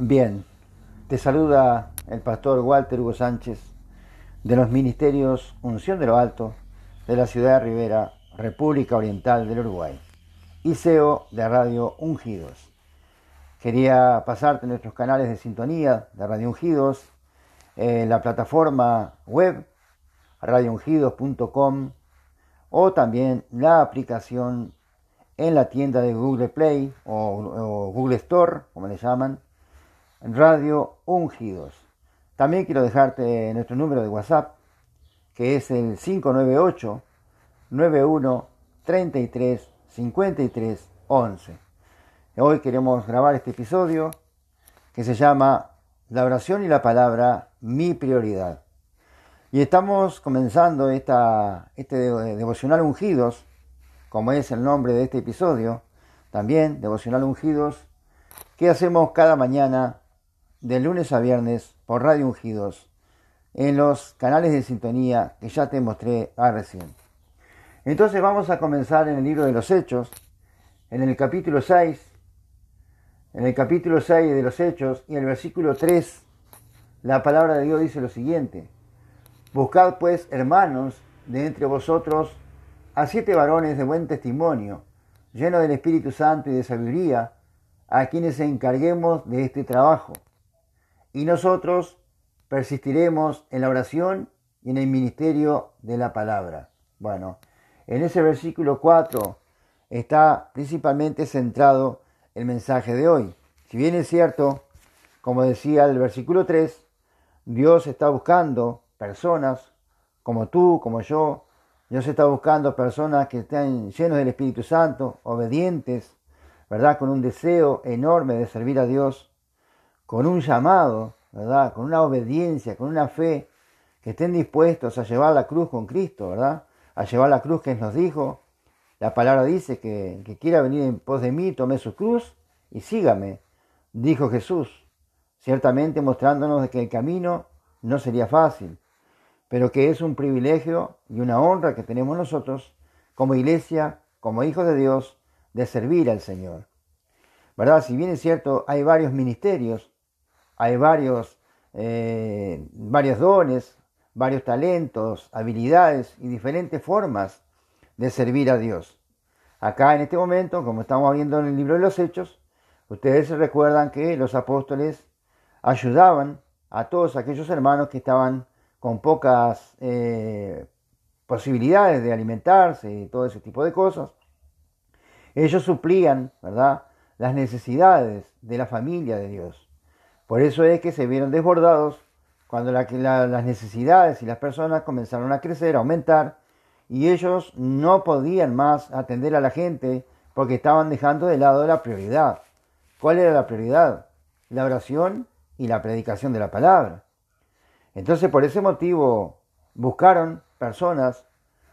Bien, te saluda el pastor Walter Hugo Sánchez de los Ministerios Unción de lo Alto de la ciudad de Rivera, República Oriental del Uruguay, y CEO de Radio Ungidos. Quería pasarte nuestros canales de sintonía de Radio Ungidos, en la plataforma web radioungidos.com o también la aplicación en la tienda de Google Play o, Google Store, como le llaman, Radio Ungidos. También quiero dejarte nuestro número de WhatsApp, que es el 598 91 33 53 11. Hoy queremos grabar este episodio que se llama La oración y la palabra, mi prioridad. Y estamos comenzando esta, este devocional ungidos, como es el nombre de este episodio, también devocional ungidos, que hacemos cada mañana de lunes a viernes por Radio Ungidos en los canales de sintonía que ya te mostré a recién. Entonces vamos a comenzar en el libro de los Hechos, en el capítulo 6, en el capítulo 6 de los Hechos y el versículo 3, la palabra de Dios dice lo siguiente, Buscad pues, hermanos, de entre vosotros a siete varones de buen testimonio, llenos del Espíritu Santo y de sabiduría, a quienes encarguemos de este trabajo y nosotros persistiremos en la oración y en el ministerio de la palabra. Bueno, en ese versículo 4 está principalmente centrado el mensaje de hoy. Si bien es cierto, como decía el versículo 3, Dios está buscando personas como tú, como yo. Dios está buscando personas que estén llenos del Espíritu Santo, obedientes, ¿verdad? Con un deseo enorme de servir a Dios con un llamado, ¿verdad? Con una obediencia, con una fe, que estén dispuestos a llevar la cruz con Cristo, ¿verdad? A llevar la cruz que nos dijo. La palabra dice que, que quiera venir en pos de mí, tome su cruz y sígame, dijo Jesús, ciertamente mostrándonos que el camino no sería fácil, pero que es un privilegio y una honra que tenemos nosotros como iglesia, como hijos de Dios, de servir al Señor. ¿Verdad? Si bien es cierto, hay varios ministerios, hay varios, eh, varios dones, varios talentos, habilidades y diferentes formas de servir a Dios. Acá en este momento, como estamos viendo en el libro de los Hechos, ustedes se recuerdan que los apóstoles ayudaban a todos aquellos hermanos que estaban con pocas eh, posibilidades de alimentarse y todo ese tipo de cosas. Ellos suplían, ¿verdad?, las necesidades de la familia de Dios. Por eso es que se vieron desbordados cuando las necesidades y las personas comenzaron a crecer, a aumentar, y ellos no podían más atender a la gente porque estaban dejando de lado la prioridad. ¿Cuál era la prioridad? La oración y la predicación de la palabra. Entonces por ese motivo buscaron personas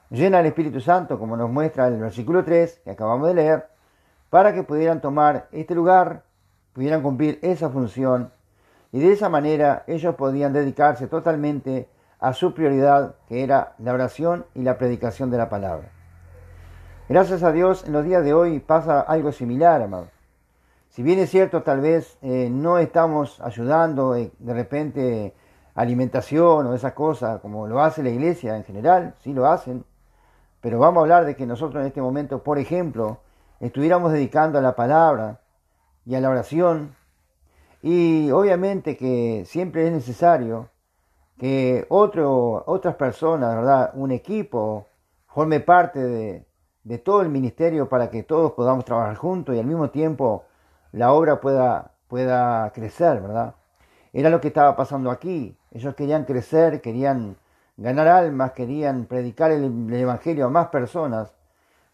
llenas del Espíritu Santo, como nos muestra el versículo 3 que acabamos de leer, para que pudieran tomar este lugar, pudieran cumplir esa función y de esa manera ellos podían dedicarse totalmente a su prioridad, que era la oración y la predicación de la palabra. Gracias a Dios, en los días de hoy pasa algo similar, amado. Si bien es cierto, tal vez eh, no estamos ayudando eh, de repente alimentación o esas cosas como lo hace la iglesia en general, sí lo hacen, pero vamos a hablar de que nosotros en este momento, por ejemplo, estuviéramos dedicando a la palabra y a la oración y obviamente que siempre es necesario que otro, otras personas, ¿verdad? un equipo, forme parte de, todo el ministerio para que todos podamos trabajar juntos y al mismo tiempo la obra pueda, pueda crecer, ¿verdad? Era lo que estaba pasando aquí. Ellos querían crecer, querían ganar almas, querían predicar el Evangelio a más personas,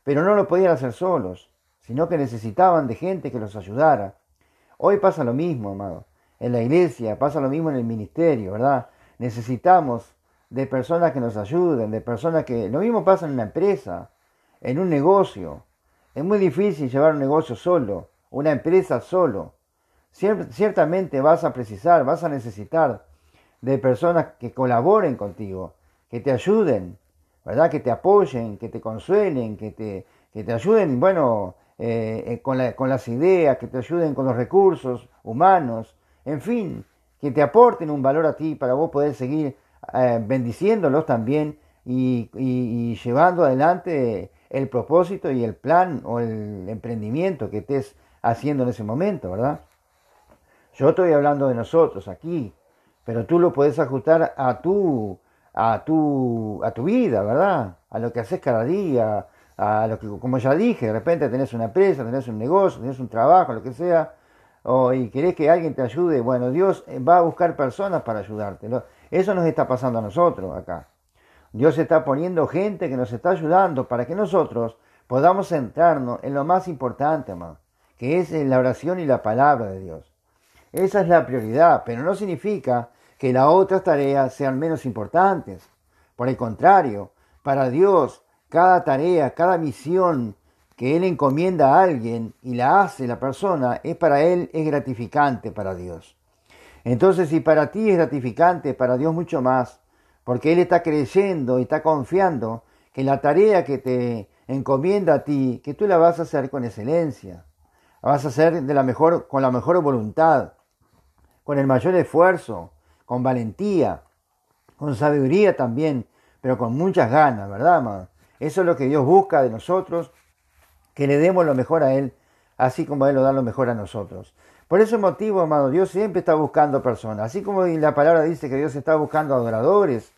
pero no lo podían hacer solos, sino que necesitaban de gente que los ayudara. Hoy pasa lo mismo, amado. En la iglesia pasa lo mismo en el ministerio, ¿verdad? Necesitamos de personas que nos ayuden, de personas que... Lo mismo pasa en una empresa, en un negocio. Es muy difícil llevar un negocio solo, una empresa solo. Ciertamente vas a precisar, vas a necesitar de personas que colaboren contigo, que te ayuden, ¿verdad? Que te apoyen, que te consuelen, que te, que te ayuden, bueno, eh, eh, con, con, las ideas, que te ayuden con los recursos humanos en fin, que te aporten un valor a ti para vos poder seguir eh, bendiciéndolos también y, llevando adelante el propósito y el plan o el emprendimiento que estés haciendo en ese momento, ¿verdad? Yo estoy hablando de nosotros aquí, pero tú lo puedes ajustar a tu, a tu, a tu vida, ¿verdad? A lo que haces cada día, como ya dije, de repente tenés una empresa, tenés un negocio, tenés un trabajo, lo que sea, o, y querés que alguien te ayude, bueno, Dios va a buscar personas para ayudarte. Eso nos está pasando a nosotros acá. Dios está poniendo gente que nos está ayudando para que nosotros podamos centrarnos en lo más importante, que es la oración y la palabra de Dios. Esa es la prioridad, pero no significa que las otras tareas sean menos importantes. Por el contrario, para Dios, cada tarea, cada misión que Él encomienda a alguien y la hace la persona, es para Él, es gratificante para Dios. Entonces, si para ti es gratificante, para Dios mucho más, porque Él está creyendo y está confiando que la tarea que te encomienda a ti, que tú la vas a hacer con excelencia, la vas a hacer de la mejor, con la mejor voluntad, con el mayor esfuerzo, con valentía, con sabiduría también, pero con muchas ganas, ¿verdad, amado? Eso es lo que Dios busca de nosotros, que le demos lo mejor a Él, así como Él lo da lo mejor a nosotros. Por ese motivo, amado, Dios siempre está buscando personas. Así como la palabra dice que Dios está buscando adoradores,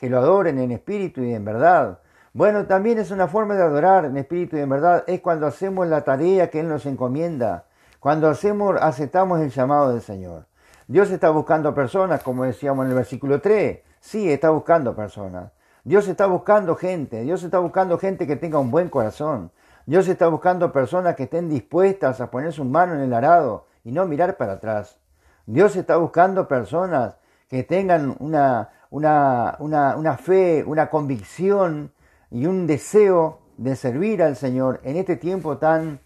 que lo adoren en espíritu y en verdad. Bueno, también es una forma de adorar en espíritu y en verdad. Es cuando hacemos la tarea que Él nos encomienda. Cuando hacemos, aceptamos el llamado del Señor. Dios está buscando personas, como decíamos en el versículo 3. Sí, está buscando personas. Dios está buscando gente. Dios está buscando gente que tenga un buen corazón. Dios está buscando personas que estén dispuestas a poner su mano en el arado y no mirar para atrás. Dios está buscando personas que tengan una, una, una, fe, una convicción y un deseo de servir al Señor en este tiempo tan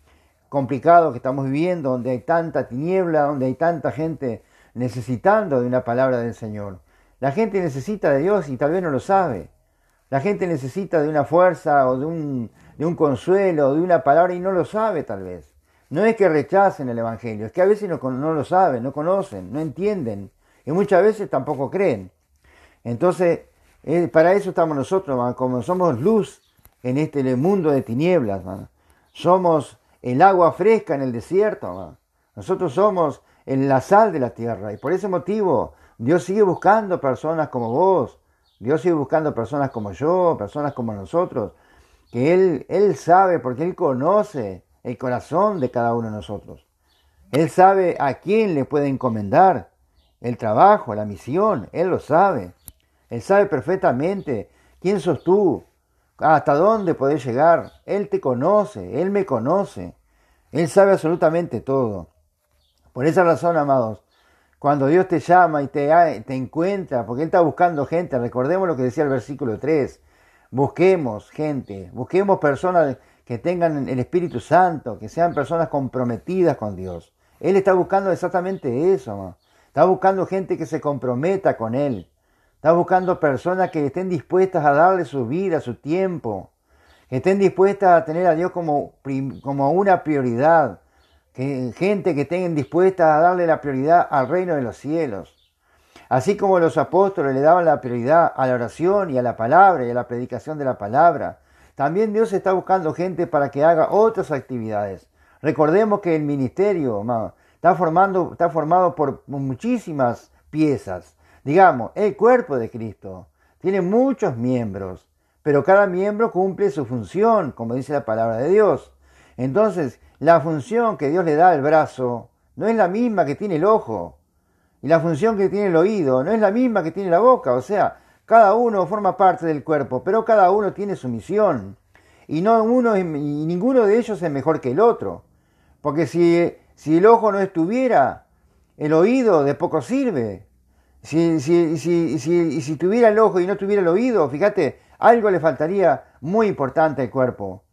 complicado que estamos viviendo, donde hay tanta tiniebla, donde hay tanta gente necesitando de una palabra del Señor. La gente necesita de Dios y tal vez no lo sabe. La gente necesita de una fuerza o de un, consuelo o de una palabra y no lo sabe tal vez. No es que rechacen el Evangelio, es que a veces no, no lo saben, no conocen, no entienden y muchas veces tampoco creen. Entonces, eh, para eso estamos nosotros, como somos luz en este mundo de tinieblas, somos el agua fresca en el desierto, nosotros somos la sal de la tierra y por ese motivo Dios sigue buscando personas como vos, Dios sigue buscando personas como yo, personas como nosotros, que Él, Él sabe porque Él conoce el corazón de cada uno de nosotros. Él sabe a quién le puede encomendar el trabajo, la misión. Él lo sabe. Él sabe perfectamente quién sos tú, hasta dónde podés llegar. Él te conoce, Él me conoce. Él sabe absolutamente todo. Por esa razón, amados, cuando Dios te llama y te, te encuentra, porque Él está buscando gente, recordemos lo que decía el versículo 3, busquemos gente, busquemos personas que tengan el Espíritu Santo, que sean personas comprometidas con Dios. Él está buscando exactamente eso. Está buscando gente que se comprometa con Él. Está buscando personas que estén dispuestas a darle su vida, su tiempo. Que estén dispuestas a tener a Dios como, como una prioridad. Que, gente que estén dispuestas a darle la prioridad al reino de los cielos. Así como los apóstoles le daban la prioridad a la oración y a la palabra y a la predicación de la palabra. También Dios está buscando gente para que haga otras actividades. Recordemos que el ministerio está, formando, está formado por muchísimas piezas. Digamos, el cuerpo de Cristo tiene muchos miembros, pero cada miembro cumple su función, como dice la palabra de Dios. Entonces, la función que Dios le da al brazo no es la misma que tiene el ojo. Y la función que tiene el oído no es la misma que tiene la boca. O sea, cada uno forma parte del cuerpo, pero cada uno tiene su misión. Y, no uno, y ninguno de ellos es mejor que el otro. Porque si, si el ojo no estuviera, el oído de poco sirve. Si, si, si, si, tuviera el ojo y no tuviera el oído, fíjate, algo le faltaría muy importante al cuerpo.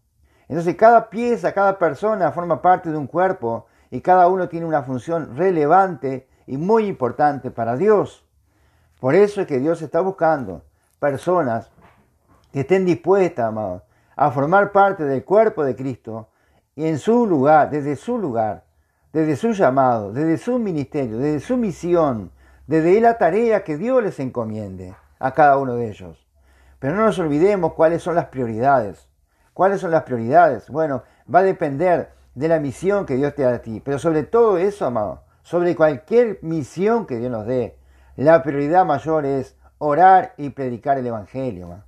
Entonces cada pieza, cada persona forma parte de un cuerpo y cada uno tiene una función relevante y muy importante para Dios. Por eso es que Dios está buscando personas que estén dispuestas, amados, a formar parte del cuerpo de Cristo y en su lugar, desde su lugar, desde su llamado, desde su ministerio, desde su misión, desde la tarea que Dios les encomiende a cada uno de ellos. Pero no nos olvidemos cuáles son las prioridades. ¿Cuáles son las prioridades? Bueno, va a depender de la misión que Dios te da a ti. Pero sobre todo eso, amado, sobre cualquier misión que Dios nos dé, la prioridad mayor es orar y predicar el Evangelio. Amado.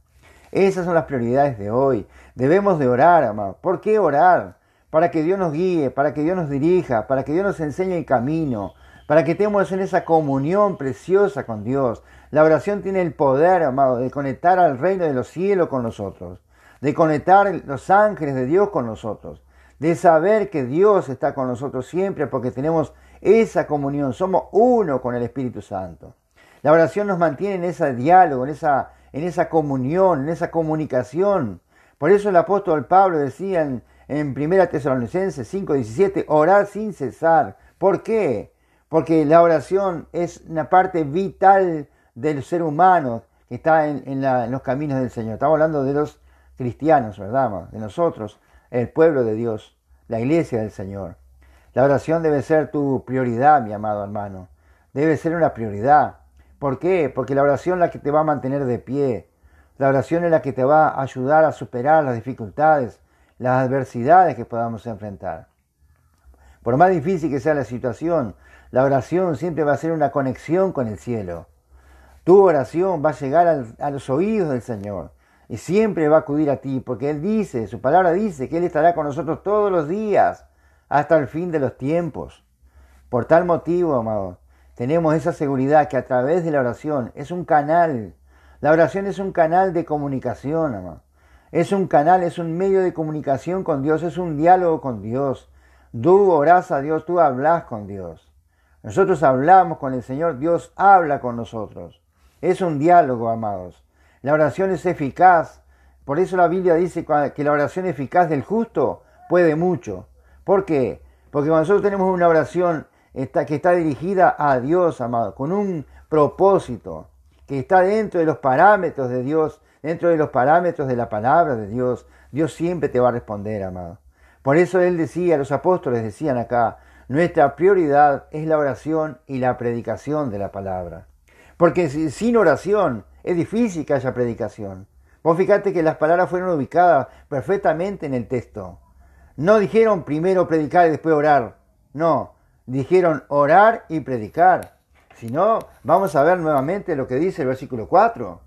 Esas son las prioridades de hoy. Debemos de orar, amado. ¿Por qué orar? Para que Dios nos guíe, para que Dios nos dirija, para que Dios nos enseñe el camino, para que estemos en esa comunión preciosa con Dios. La oración tiene el poder, amado, de conectar al reino de los cielos con nosotros, de conectar los ángeles de Dios con nosotros, de saber que Dios está con nosotros siempre porque tenemos esa comunión, somos uno con el Espíritu Santo. La oración nos mantiene en ese diálogo, en esa, en esa comunión, en esa comunicación. Por eso el apóstol Pablo decía en, en 1 Tesalonicenses 5:17, orar sin cesar. ¿Por qué? Porque la oración es una parte vital del ser humano que está en, en los caminos del Señor. Estamos hablando de los cristianos, ¿verdad? De nosotros, el pueblo de Dios, la iglesia del Señor. La oración debe ser tu prioridad, mi amado hermano. Debe ser una prioridad. ¿Por qué? Porque la oración es la que te va a mantener de pie. La oración es la que te va a ayudar a superar las dificultades, las adversidades que podamos enfrentar. Por más difícil que sea la situación, la oración siempre va a ser una conexión con el cielo. Tu oración va a llegar a los oídos del Señor y siempre va a acudir a ti, porque Él dice, su palabra dice que Él estará con nosotros todos los días hasta el fin de los tiempos. Por tal motivo, amado, tenemos esa seguridad que a través de la oración es un canal. La oración es un canal de comunicación, amado. Es un canal, es un medio de comunicación con Dios, es un diálogo con Dios. Tú orás a Dios, tú hablas con Dios. Nosotros hablamos con el Señor, Dios habla con nosotros. Es un diálogo, amados. La oración es eficaz. Por eso la Biblia dice que la oración eficaz del justo puede mucho. ¿Por qué? Porque cuando nosotros tenemos una oración que está dirigida a Dios, amado, con un propósito, que está dentro de los parámetros de Dios, dentro de los parámetros de la palabra de Dios, Dios siempre te va a responder, amado. Por eso Él decía, los apóstoles decían acá, nuestra prioridad es la oración y la predicación de la palabra. Porque sin oración es difícil que haya predicación. Vos fíjate que las palabras fueron ubicadas perfectamente en el texto. No dijeron primero predicar y después orar. No, dijeron orar y predicar. Si no, vamos a ver nuevamente lo que dice el versículo 4.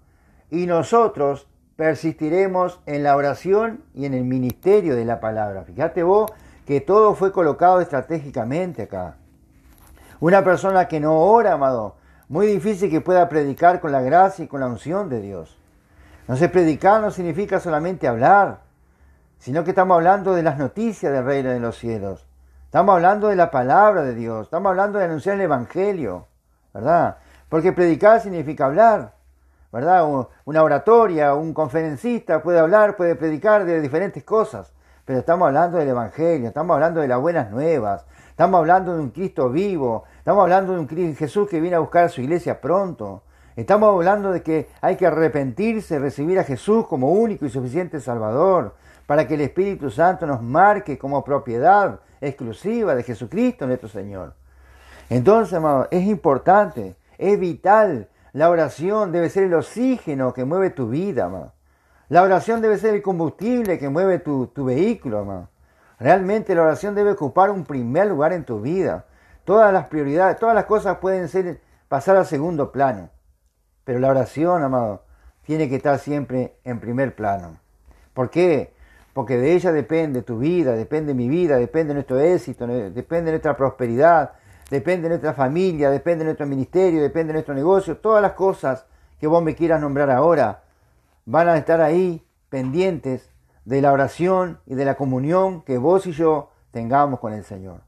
Y nosotros persistiremos en la oración y en el ministerio de la palabra. Fíjate vos que todo fue colocado estratégicamente acá. Una persona que no ora, amado, muy difícil que pueda predicar con la gracia y con la unción de Dios. No sé, predicar no significa solamente hablar, sino que estamos hablando de las noticias del reino de los cielos. Estamos hablando de la palabra de Dios, estamos hablando de anunciar el Evangelio, ¿verdad? Porque predicar significa hablar, ¿verdad? Una oratoria, un conferencista puede hablar, puede predicar de diferentes cosas, pero estamos hablando del Evangelio, estamos hablando de las buenas nuevas, estamos hablando de un Cristo vivo, estamos hablando de un Jesús que viene a buscar a su iglesia pronto. Estamos hablando de que hay que arrepentirse, recibir a Jesús como único y suficiente Salvador, para que el Espíritu Santo nos marque como propiedad exclusiva de Jesucristo nuestro Señor. Entonces, amado, es importante, es vital. La oración debe ser el oxígeno que mueve tu vida, amado. La oración debe ser el combustible que mueve tu, tu vehículo, amado. Realmente la oración debe ocupar un primer lugar en tu vida. Todas las prioridades, todas las cosas pueden ser pasar al segundo plano. Pero la oración, amado, tiene que estar siempre en primer plano. ¿Por qué? Porque de ella depende tu vida, depende mi vida, depende nuestro éxito, depende nuestra prosperidad, depende nuestra familia, depende nuestro ministerio, depende nuestro negocio. Todas las cosas que vos me quieras nombrar ahora van a estar ahí pendientes de la oración y de la comunión que vos y yo tengamos con el Señor.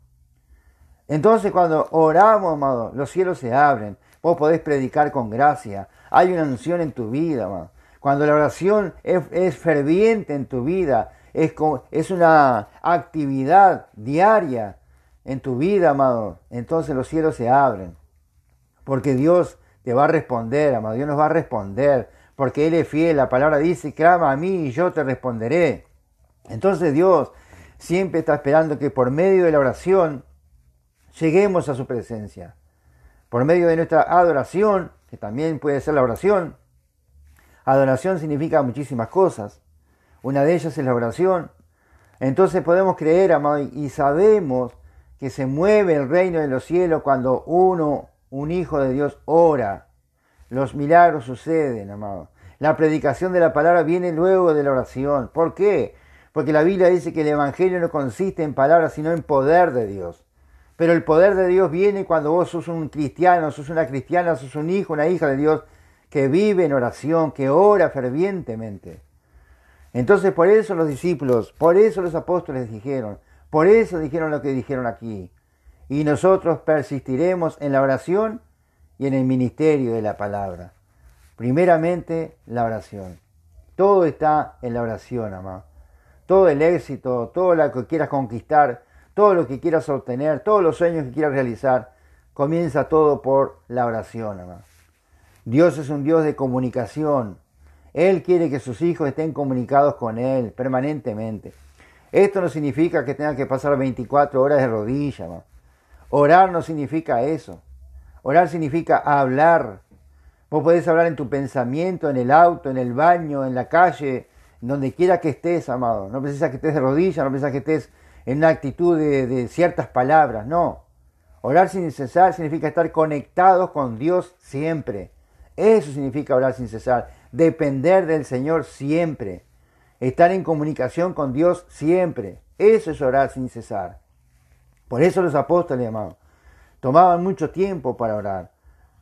Entonces cuando oramos, amado, los cielos se abren, vos podés predicar con gracia, hay una unción en tu vida, amado. Cuando la oración es, ferviente en tu vida, es, es una actividad diaria en tu vida, amado, entonces los cielos se abren. Porque Dios te va a responder, amado, Dios nos va a responder, porque Él es fiel. La palabra dice, clama a mí y yo te responderé. Entonces Dios siempre está esperando que por medio de la oración lleguemos a su presencia. Por medio de nuestra adoración, que también puede ser la oración. Adoración significa muchísimas cosas. Una de ellas es la oración. Entonces podemos creer, amado, y sabemos que se mueve el reino de los cielos cuando uno, un hijo de Dios, ora. Los milagros suceden, amado. La predicación de la palabra viene luego de la oración. ¿Por qué? Porque la Biblia dice que el Evangelio no consiste en palabras, sino en poder de Dios. Pero el poder de Dios viene cuando vos sos un cristiano, sos una cristiana, sos un hijo, una hija de Dios que vive en oración, que ora fervientemente. Entonces por eso los discípulos, por eso los apóstoles dijeron, por eso dijeron lo que dijeron aquí. Y nosotros persistiremos en la oración y en el ministerio de la palabra. Primeramente, la oración. Todo está en la oración, amado. Todo el éxito, todo lo que quieras conquistar, todo lo que quieras obtener, todos los sueños que quieras realizar, comienza todo por la oración, amado. Dios es un Dios de comunicación. Él quiere que sus hijos estén comunicados con Él permanentemente. Esto no significa que tengan que pasar 24 horas de rodillas. Orar no significa eso. Orar significa hablar. Vos podés hablar en tu pensamiento, en el auto, en el baño, en la calle, donde quiera que estés, amado. No precisas que estés de rodillas, no precisas que estés en una actitud de, ciertas palabras, no. Orar sin cesar significa estar conectados con Dios siempre. Eso significa orar sin cesar. Depender del Señor siempre estar en comunicación con Dios siempre. Eso es orar sin cesar. Por eso los apóstoles, amados, tomaban mucho tiempo para orar,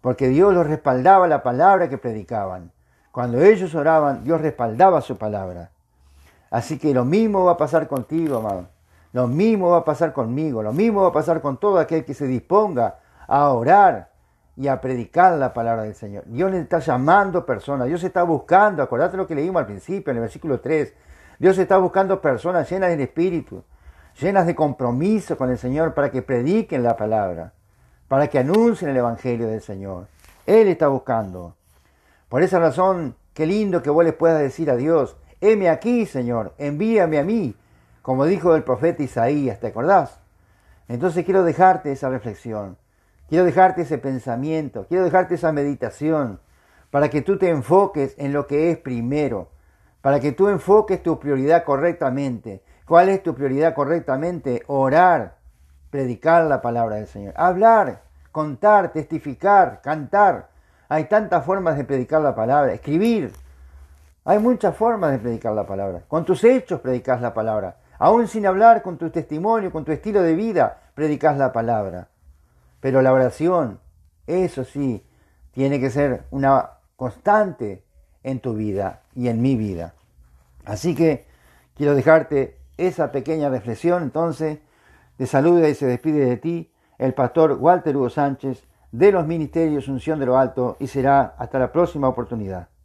porque Dios los respaldaba la palabra que predicaban. Cuando ellos oraban, Dios respaldaba su palabra. Así que lo mismo va a pasar contigo, amado. Lo mismo va a pasar conmigo. Lo mismo va a pasar con todo aquel que se disponga a orar y a predicar la palabra del Señor. Dios le está llamando personas, Dios está buscando, acordate lo que leímos al principio, en el versículo 3, Dios está buscando personas llenas del Espíritu, llenas de compromiso con el Señor para que prediquen la palabra, para que anuncien el Evangelio del Señor. Él está buscando. Por esa razón, qué lindo que vos les puedas decir a Dios, heme aquí, Señor, envíame a mí, como dijo el profeta Isaías, ¿te acordás? Entonces quiero dejarte esa reflexión. Quiero dejarte ese pensamiento, quiero dejarte esa meditación para que tú te enfoques en lo que es primero, para que tú enfoques tu prioridad correctamente. ¿Cuál es tu prioridad correctamente? Orar, predicar la palabra del Señor, hablar, contar, testificar, cantar. Hay tantas formas de predicar la palabra, escribir. Hay muchas formas de predicar la palabra. Con tus hechos predicas la palabra. Aún sin hablar, con tu testimonio, con tu estilo de vida, predicas la palabra. Pero la oración, eso sí, tiene que ser una constante en tu vida y en mi vida. Así que quiero dejarte esa pequeña reflexión. Entonces, te saluda y se despide de ti el pastor Walter Hugo Sánchez de los Ministerios Unción de lo Alto y será hasta la próxima oportunidad.